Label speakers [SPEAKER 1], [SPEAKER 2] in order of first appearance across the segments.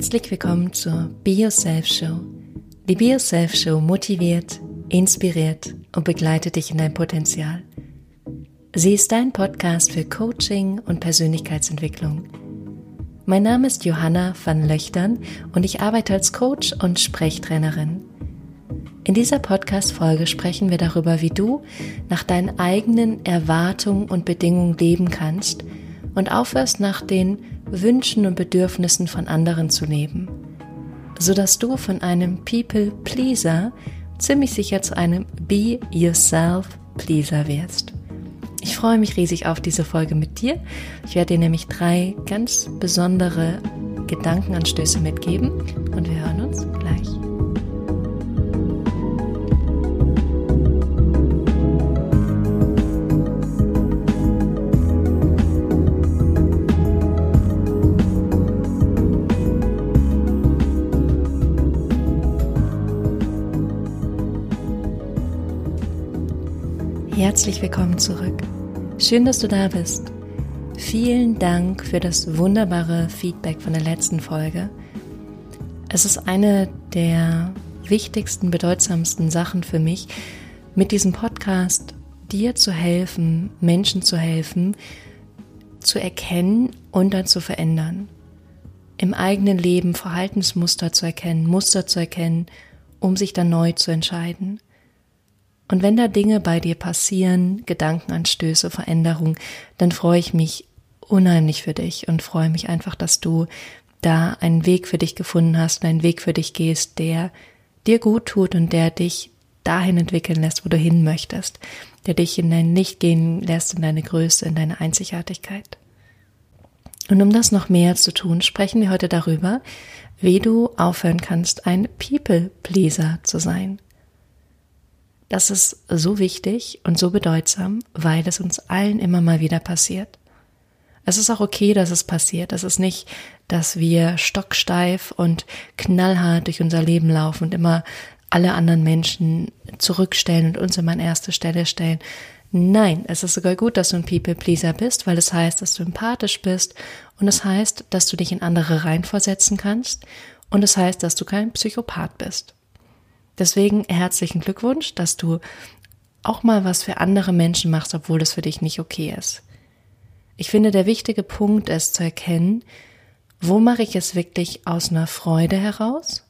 [SPEAKER 1] Herzlich willkommen zur Be Yourself Show. Die Be Yourself Show motiviert, inspiriert und begleitet dich in dein Potenzial. Sie ist dein Podcast für Coaching und Persönlichkeitsentwicklung. Mein Name ist Johanna van Löchtern und ich arbeite als Coach und Sprechtrainerin. In dieser Podcast-Folge sprechen wir darüber, wie du nach deinen eigenen Erwartungen und Bedingungen leben kannst und aufhörst, nach den Wünschen und Bedürfnissen von anderen zu leben, sodass du von einem People Pleaser ziemlich sicher zu einem Be Yourself Pleaser wirst. Ich freue mich riesig auf diese Folge mit dir. Ich werde dir nämlich drei ganz besondere Gedankenanstöße mitgeben und wir hören uns gleich. Herzlich willkommen zurück. Schön, dass du da bist. Vielen Dank für das wunderbare Feedback von der letzten Folge. Es ist eine der wichtigsten, bedeutsamsten Sachen für mich, mit diesem Podcast dir zu helfen, Menschen zu helfen, zu erkennen und dann zu verändern. Im eigenen Leben Verhaltensmuster zu erkennen, Muster zu erkennen, um sich dann neu zu entscheiden. Und wenn da Dinge bei dir passieren, Gedankenanstöße, Veränderungen, dann freue ich mich unheimlich für dich und freue mich einfach, dass du da einen Weg für dich gefunden hast und einen Weg für dich gehst, der dir gut tut und der dich dahin entwickeln lässt, wo du hin möchtest, der dich in dein Licht gehen lässt, in deine Größe, in deine Einzigartigkeit. Und um das noch mehr zu tun, sprechen wir heute darüber, wie du aufhören kannst, ein People-Pleaser zu sein. Das ist so wichtig und so bedeutsam, weil es uns allen immer mal wieder passiert. Es ist auch okay, dass es passiert. Es ist nicht, dass wir stocksteif und knallhart durch unser Leben laufen und immer alle anderen Menschen zurückstellen und uns immer an erste Stelle stellen. Nein, es ist sogar gut, dass du ein People-Pleaser bist, weil es heißt, dass du empathisch bist und es heißt, dass du dich in andere reinversetzen kannst und es heißt, dass du kein Psychopath bist. Deswegen herzlichen Glückwunsch, dass du auch mal was für andere Menschen machst, obwohl das für dich nicht okay ist. Ich finde, der wichtige Punkt ist zu erkennen, wo mache ich es wirklich aus einer Freude heraus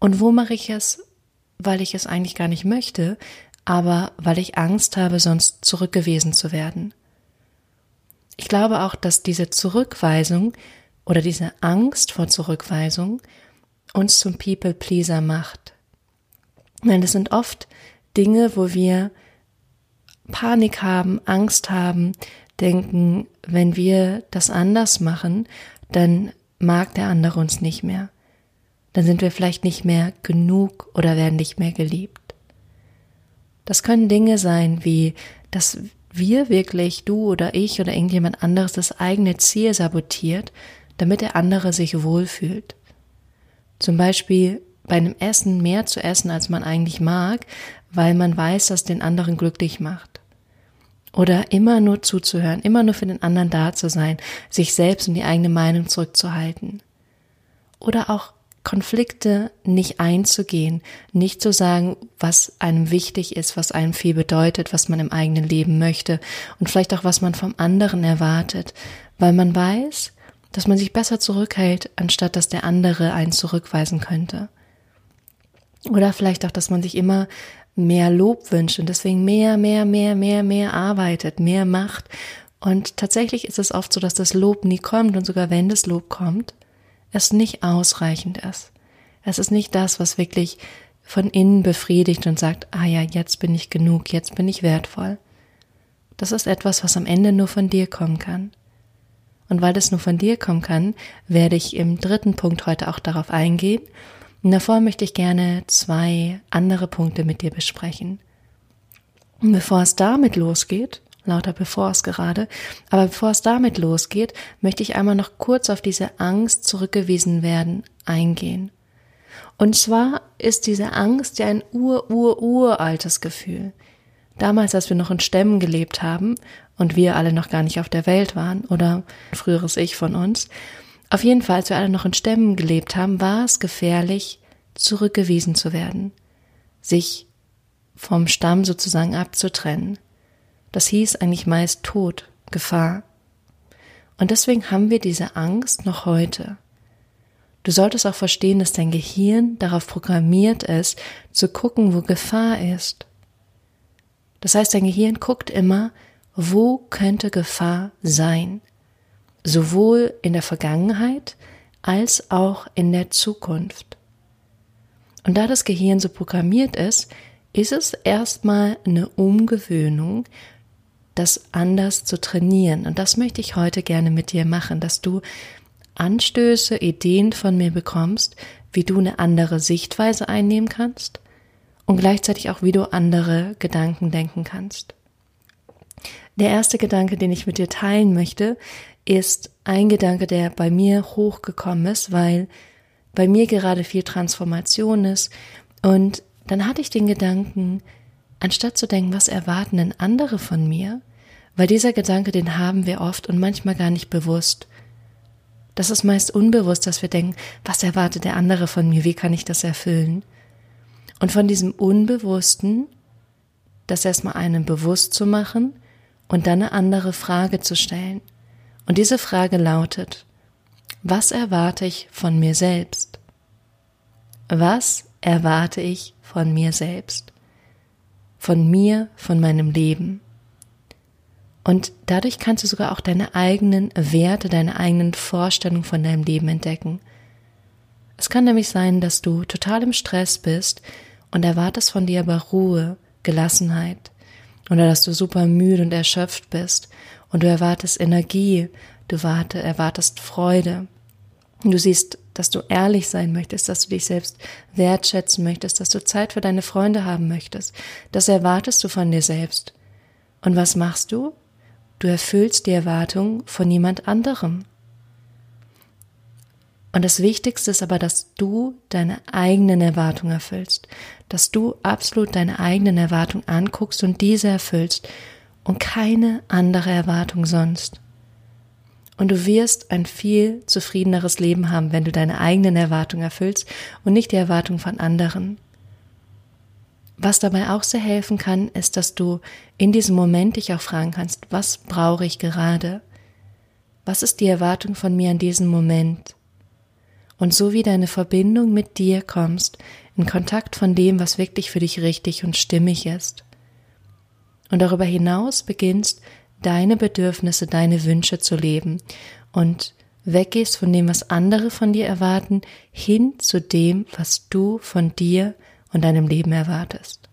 [SPEAKER 1] und wo mache ich es, weil ich es eigentlich gar nicht möchte, aber weil ich Angst habe, sonst zurückgewiesen zu werden. Ich glaube auch, dass diese Zurückweisung oder diese Angst vor Zurückweisung uns zum People-Pleaser macht. Nein, das sind oft Dinge, wo wir Panik haben, Angst haben, denken, wenn wir das anders machen, dann mag der andere uns nicht mehr. Dann sind wir vielleicht nicht mehr genug oder werden nicht mehr geliebt. Das können Dinge sein wie, dass wir wirklich, du oder ich oder irgendjemand anderes das eigene Ziel sabotiert, damit der andere sich wohlfühlt. Zum Beispiel bei einem Essen mehr zu essen, als man eigentlich mag, weil man weiß, dass den anderen glücklich macht. Oder immer nur zuzuhören, immer nur für den anderen da zu sein, sich selbst und die eigene Meinung zurückzuhalten. Oder auch Konflikte nicht einzugehen, nicht zu sagen, was einem wichtig ist, was einem viel bedeutet, was man im eigenen Leben möchte und vielleicht auch, was man vom anderen erwartet, weil man weiß, dass man sich besser zurückhält, anstatt dass der andere einen zurückweisen könnte. Oder vielleicht auch, dass man sich immer mehr Lob wünscht und deswegen mehr, mehr, mehr, mehr, mehr arbeitet, mehr macht. Und tatsächlich ist es oft so, dass das Lob nie kommt und sogar wenn das Lob kommt, es nicht ausreichend ist. Es ist nicht das, was wirklich von innen befriedigt und sagt, ah ja, jetzt bin ich genug, jetzt bin ich wertvoll. Das ist etwas, was am Ende nur von dir kommen kann. Und weil das nur von dir kommen kann, werde ich im dritten Punkt heute auch darauf eingehen und davor möchte ich gerne zwei andere Punkte mit dir besprechen. Und bevor es damit losgeht, lauter bevor es gerade, aber bevor es damit losgeht, möchte ich einmal noch kurz auf diese Angst zurückgewiesen werden eingehen. Und zwar ist diese Angst ja ein ur, ur, uraltes Gefühl. Damals, als wir noch in Stämmen gelebt haben und wir alle noch gar nicht auf der Welt waren oder früheres Ich von uns, Auf jeden Fall, als wir alle noch in Stämmen gelebt haben, war es gefährlich, zurückgewiesen zu werden, sich vom Stamm sozusagen abzutrennen. Das hieß eigentlich meist Tod, Gefahr. Und deswegen haben wir diese Angst noch heute. Du solltest auch verstehen, dass dein Gehirn darauf programmiert ist, zu gucken, wo Gefahr ist. Das heißt, dein Gehirn guckt immer, wo könnte Gefahr sein? Sowohl in der Vergangenheit als auch in der Zukunft. Und da das Gehirn so programmiert ist, ist es erstmal eine Umgewöhnung, das anders zu trainieren. Und das möchte ich heute gerne mit dir machen, dass du Anstöße, Ideen von mir bekommst, wie du eine andere Sichtweise einnehmen kannst und gleichzeitig auch, wie du andere Gedanken denken kannst. Der erste Gedanke, den ich mit dir teilen möchte, ist ein Gedanke, der bei mir hochgekommen ist, weil bei mir gerade viel Transformation ist. Und dann hatte ich den Gedanken, anstatt zu denken, was erwarten denn andere von mir, weil dieser Gedanke, den haben wir oft und manchmal gar nicht bewusst. Das ist meist unbewusst, dass wir denken, was erwartet der andere von mir, wie kann ich das erfüllen? Und von diesem Unbewussten, das erstmal einem bewusst zu machen und dann eine andere Frage zu stellen. Und diese Frage lautet, was erwarte ich von mir selbst? Was erwarte ich von mir selbst? Von mir, von meinem Leben? Und dadurch kannst du sogar auch deine eigenen Werte, deine eigenen Vorstellungen von deinem Leben entdecken. Es kann nämlich sein, dass du total im Stress bist und erwartest von dir aber Ruhe, Gelassenheit, oder dass du super müde und erschöpft bist und du erwartest Energie, du warte, erwartest Freude. Du siehst, dass du ehrlich sein möchtest, dass du dich selbst wertschätzen möchtest, dass du Zeit für deine Freunde haben möchtest. Das erwartest du von dir selbst. Und was machst du? Du erfüllst die Erwartung von jemand anderem. Und das Wichtigste ist aber, dass du deine eigenen Erwartungen erfüllst, dass du absolut deine eigenen Erwartungen anguckst und diese erfüllst und keine andere Erwartung sonst. Und du wirst ein viel zufriedeneres Leben haben, wenn du deine eigenen Erwartungen erfüllst und nicht die Erwartungen von anderen. Was dabei auch sehr helfen kann, ist, dass du in diesem Moment dich auch fragen kannst, was brauche ich gerade? Was ist die Erwartung von mir in diesem Moment? und so wieder eine Verbindung mit dir kommst, in Kontakt von dem, was wirklich für dich richtig und stimmig ist. Und darüber hinaus beginnst, deine Bedürfnisse, deine Wünsche zu leben und weggehst von dem, was andere von dir erwarten, hin zu dem, was du von dir und deinem Leben erwartest.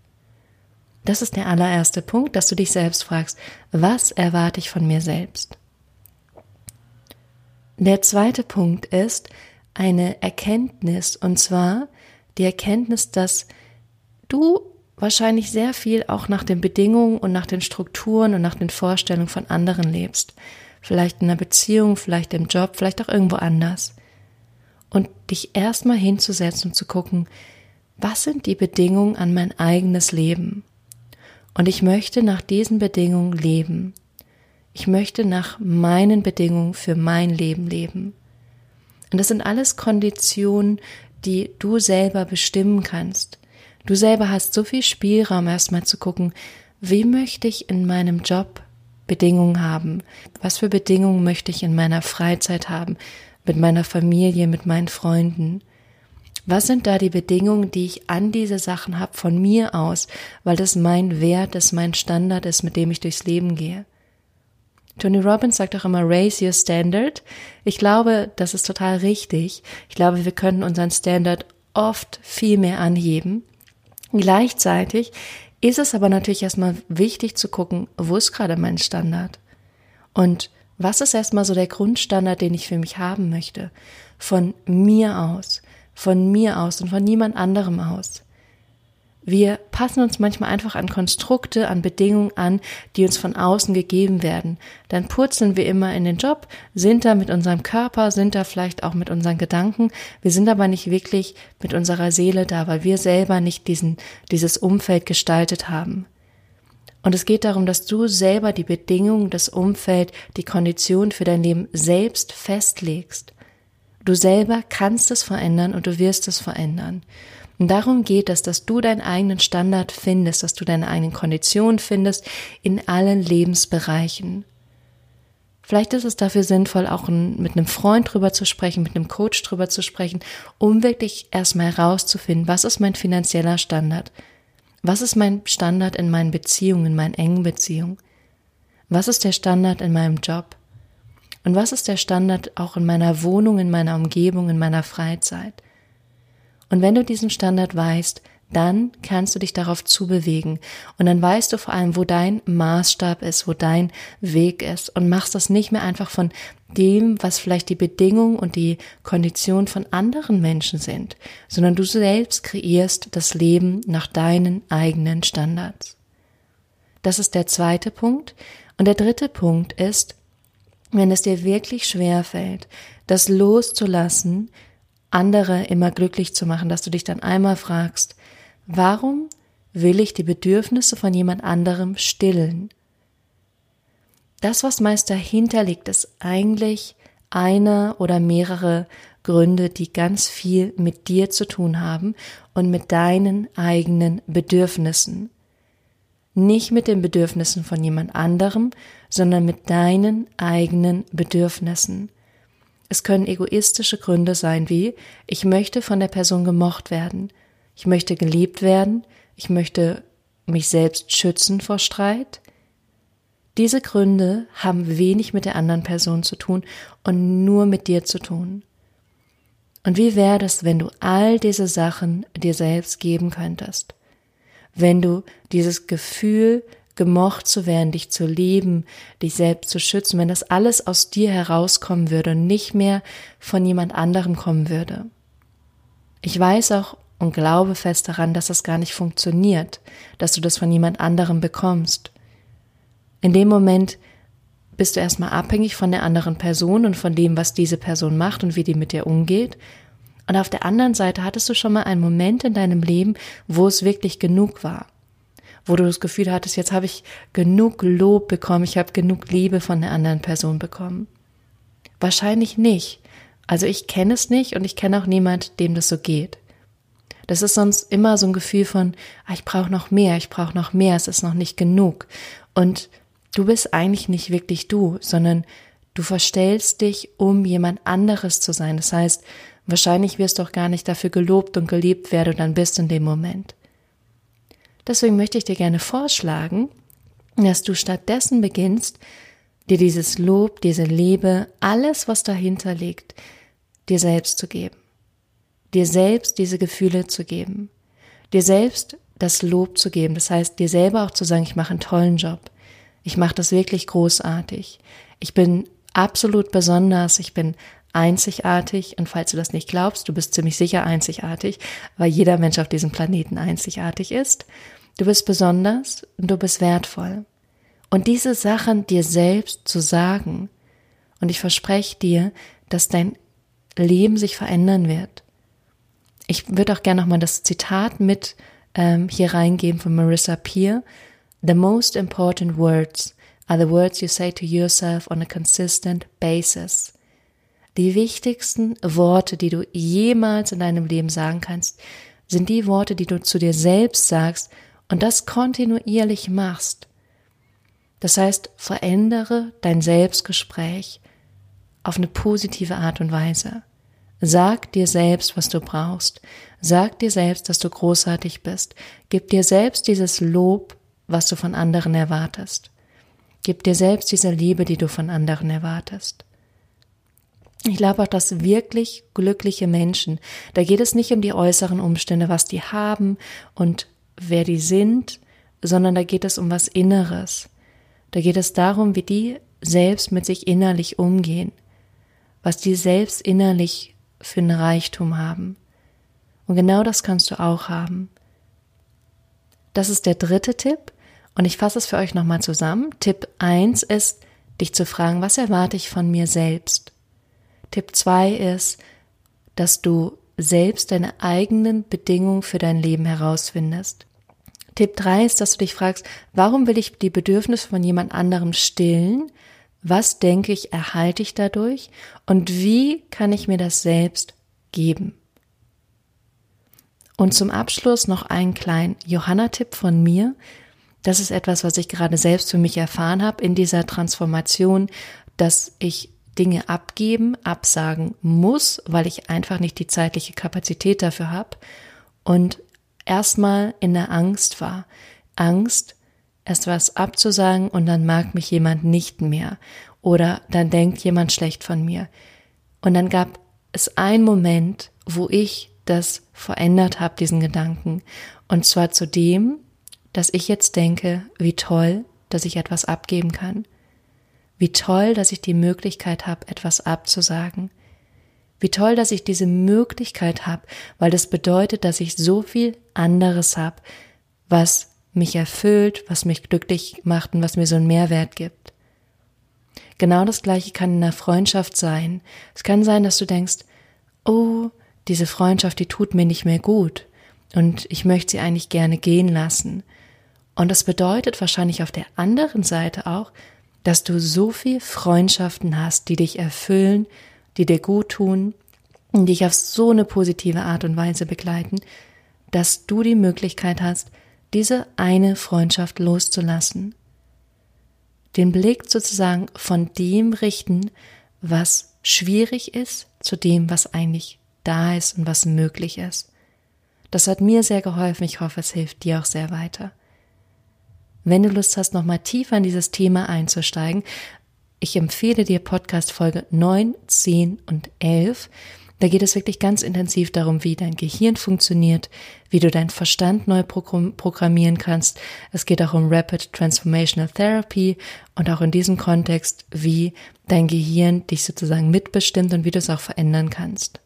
[SPEAKER 1] Das ist der allererste Punkt, dass du dich selbst fragst, was erwarte ich von mir selbst? Der zweite Punkt ist, eine Erkenntnis, und zwar die Erkenntnis, dass du wahrscheinlich sehr viel auch nach den Bedingungen und nach den Strukturen und nach den Vorstellungen von anderen lebst. Vielleicht in einer Beziehung, vielleicht im Job, vielleicht auch irgendwo anders. Und dich erstmal hinzusetzen und zu gucken, was sind die Bedingungen an mein eigenes Leben? Und ich möchte nach diesen Bedingungen leben. Ich möchte nach meinen Bedingungen für mein Leben leben. Und das sind alles Konditionen, die du selber bestimmen kannst. Du selber hast so viel Spielraum, erstmal zu gucken, wie möchte ich in meinem Job Bedingungen haben? Was für Bedingungen möchte ich in meiner Freizeit haben? Mit meiner Familie, mit meinen Freunden? Was sind da die Bedingungen, die ich an diese Sachen habe von mir aus, weil das mein Wert ist, mein Standard ist, mit dem ich durchs Leben gehe? Tony Robbins sagt auch immer, raise your standard. Ich glaube, das ist total richtig. Ich glaube, wir können unseren Standard oft viel mehr anheben. Gleichzeitig ist es aber natürlich erstmal wichtig zu gucken, wo ist gerade mein Standard? Und was ist erstmal so der Grundstandard, den ich für mich haben möchte? Von mir aus, von mir aus und von niemand anderem aus. Wir passen uns manchmal einfach an Konstrukte, an Bedingungen an, die uns von außen gegeben werden. Dann purzeln wir immer in den Job, sind da mit unserem Körper, sind da vielleicht auch mit unseren Gedanken. Wir sind aber nicht wirklich mit unserer Seele da, weil wir selber nicht diesen, dieses Umfeld gestaltet haben. Und es geht darum, dass du selber die Bedingungen, das Umfeld, die Kondition für dein Leben selbst festlegst. Du selber kannst es verändern und du wirst es verändern. Und darum geht es, dass du deinen eigenen Standard findest, dass du deine eigenen Konditionen findest in allen Lebensbereichen. Vielleicht ist es dafür sinnvoll, auch mit einem Freund drüber zu sprechen, mit einem Coach drüber zu sprechen, um wirklich erstmal herauszufinden, was ist mein finanzieller Standard? Was ist mein Standard in meinen Beziehungen, in meinen engen Beziehungen? Was ist der Standard in meinem Job? Und was ist der Standard auch in meiner Wohnung, in meiner Umgebung, in meiner Freizeit? Und wenn du diesen Standard weißt, dann kannst du dich darauf zubewegen und dann weißt du vor allem, wo dein Maßstab ist, wo dein Weg ist und machst das nicht mehr einfach von dem, was vielleicht die Bedingungen und die Konditionen von anderen Menschen sind, sondern du selbst kreierst das Leben nach deinen eigenen Standards. Das ist der zweite Punkt. Und der dritte Punkt ist, wenn es dir wirklich schwer fällt, das loszulassen, andere immer glücklich zu machen, dass du dich dann einmal fragst, Warum will ich die Bedürfnisse von jemand anderem stillen? Das, was meist dahinter liegt, ist eigentlich einer oder mehrere Gründe, die ganz viel mit dir zu tun haben und mit deinen eigenen Bedürfnissen. Nicht mit den Bedürfnissen von jemand anderem, sondern mit deinen eigenen Bedürfnissen. Es können egoistische Gründe sein wie, ich möchte von der Person gemocht werden, ich möchte geliebt werden, ich möchte mich selbst schützen vor Streit. Diese Gründe haben wenig mit der anderen Person zu tun und nur mit dir zu tun. Und wie wäre es, wenn du all diese Sachen dir selbst geben könntest? Wenn du dieses Gefühl, gemocht zu werden, dich zu lieben, dich selbst zu schützen, wenn das alles aus dir herauskommen würde und nicht mehr von jemand anderem kommen würde. Ich weiß auch und glaube fest daran, dass das gar nicht funktioniert, dass du das von jemand anderem bekommst. In dem Moment bist du erstmal abhängig von der anderen Person und von dem, was diese Person macht und wie die mit dir umgeht. Und auf der anderen Seite hattest du schon mal einen Moment in deinem Leben, wo es wirklich genug war. Wo du das Gefühl hattest, jetzt habe ich genug Lob bekommen, ich habe genug Liebe von der anderen Person bekommen. Wahrscheinlich nicht. Also ich kenne es nicht und ich kenne auch niemand, dem das so geht. Das ist sonst immer so ein Gefühl von, ah, ich brauche noch mehr, ich brauche noch mehr, es ist noch nicht genug. Und du bist eigentlich nicht wirklich du, sondern du verstellst dich, um jemand anderes zu sein. Das heißt, wahrscheinlich wirst du auch gar nicht dafür gelobt und geliebt, wer du dann bist in dem Moment. Deswegen möchte ich dir gerne vorschlagen, dass du stattdessen beginnst, dir dieses Lob, diese Liebe, alles, was dahinter liegt, dir selbst zu geben. Dir selbst diese Gefühle zu geben, dir selbst das Lob zu geben, das heißt dir selber auch zu sagen, ich mache einen tollen Job, ich mache das wirklich großartig, ich bin absolut besonders, ich bin einzigartig und falls du das nicht glaubst, du bist ziemlich sicher einzigartig, weil jeder Mensch auf diesem Planeten einzigartig ist. Du bist besonders und du bist wertvoll. Und diese Sachen dir selbst zu sagen, und ich verspreche dir, dass dein Leben sich verändern wird. Ich würde auch gerne nochmal das Zitat mit ähm, hier reingeben von Marissa Peer. The most important words are the words you say to yourself on a consistent basis. Die wichtigsten Worte, die du jemals in deinem Leben sagen kannst, sind die Worte, die du zu dir selbst sagst und das kontinuierlich machst. Das heißt, verändere dein Selbstgespräch auf eine positive Art und Weise. Sag dir selbst, was du brauchst. Sag dir selbst, dass du großartig bist. Gib dir selbst dieses Lob, was du von anderen erwartest. Gib dir selbst diese Liebe, die du von anderen erwartest. Ich glaube auch, dass wirklich glückliche Menschen, da geht es nicht um die äußeren Umstände, was die haben und wer die sind, sondern da geht es um was Inneres. Da geht es darum, wie die selbst mit sich innerlich umgehen, was die selbst innerlich für einen Reichtum haben. Und genau das kannst du auch haben. Das ist der dritte Tipp und ich fasse es für euch nochmal zusammen. Tipp 1 ist, dich zu fragen, was erwarte ich von mir selbst? Tipp 2 ist, dass du selbst deine eigenen Bedingungen für dein Leben herausfindest. Tipp 3 ist, dass du dich fragst, warum will ich die Bedürfnisse von jemand anderem stillen, Was denke ich, erhalte ich dadurch und wie kann ich mir das selbst geben? Und zum Abschluss noch einen kleinen Johanna-Tipp von mir. Das ist etwas, was ich gerade selbst für mich erfahren habe in dieser Transformation, dass ich Dinge abgeben, absagen muss, weil ich einfach nicht die zeitliche Kapazität dafür habe und erstmal in der Angst war. Angst, erst was abzusagen und dann mag mich jemand nicht mehr oder dann denkt jemand schlecht von mir. Und dann gab es einen Moment, wo ich das verändert habe, diesen Gedanken. Und zwar zu dem, dass ich jetzt denke, wie toll, dass ich etwas abgeben kann. Wie toll, dass ich die Möglichkeit habe, etwas abzusagen. Wie toll, dass ich diese Möglichkeit habe, weil das bedeutet, dass ich so viel anderes habe, was mich erfüllt, was mich glücklich macht und was mir so einen Mehrwert gibt. Genau das gleiche kann in einer Freundschaft sein. Es kann sein, dass du denkst, oh, diese Freundschaft, die tut mir nicht mehr gut und ich möchte sie eigentlich gerne gehen lassen. Und das bedeutet wahrscheinlich auf der anderen Seite auch, dass du so viel Freundschaften hast, die dich erfüllen, die dir gut tun und dich auf so eine positive Art und Weise begleiten, dass du die Möglichkeit hast, diese eine Freundschaft loszulassen. Den Blick sozusagen von dem richten, was schwierig ist, zu dem, was eigentlich da ist und was möglich ist. Das hat mir sehr geholfen. Ich hoffe, es hilft dir auch sehr weiter. Wenn du Lust hast, nochmal tiefer in dieses Thema einzusteigen, ich empfehle dir Podcast Folge 9, 10 und 11. Da geht es wirklich ganz intensiv darum, wie dein Gehirn funktioniert, wie du deinen Verstand neu programmieren kannst. Es geht auch um Rapid Transformational Therapy und auch in diesem Kontext, wie dein Gehirn dich sozusagen mitbestimmt und wie du es auch verändern kannst.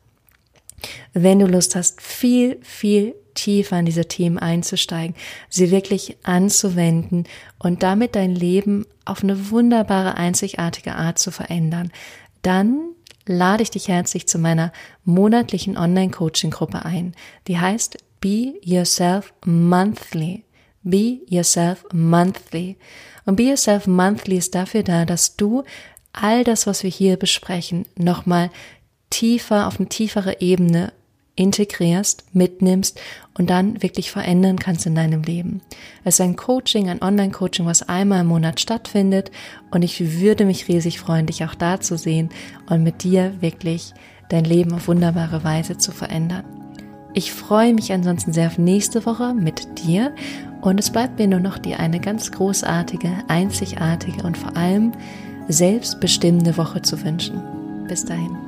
[SPEAKER 1] Wenn du Lust hast, viel, viel tiefer in diese Themen einzusteigen, sie wirklich anzuwenden und damit dein Leben auf eine wunderbare, einzigartige Art zu verändern, dann lade ich dich herzlich zu meiner monatlichen Online-Coaching-Gruppe ein. Die heißt Be Yourself Monthly. Be Yourself Monthly. Und Be Yourself Monthly ist dafür da, dass du all das, was wir hier besprechen, nochmal tiefer, auf eine tiefere Ebene integrierst, mitnimmst und dann wirklich verändern kannst in deinem Leben. Es ist ein Coaching, ein Online-Coaching, was einmal im Monat stattfindet und ich würde mich riesig freuen, dich auch da zu sehen und mit dir wirklich dein Leben auf wunderbare Weise zu verändern. Ich freue mich ansonsten sehr auf nächste Woche mit dir und es bleibt mir nur noch dir eine ganz großartige, einzigartige und vor allem selbstbestimmende Woche zu wünschen. Bis dahin.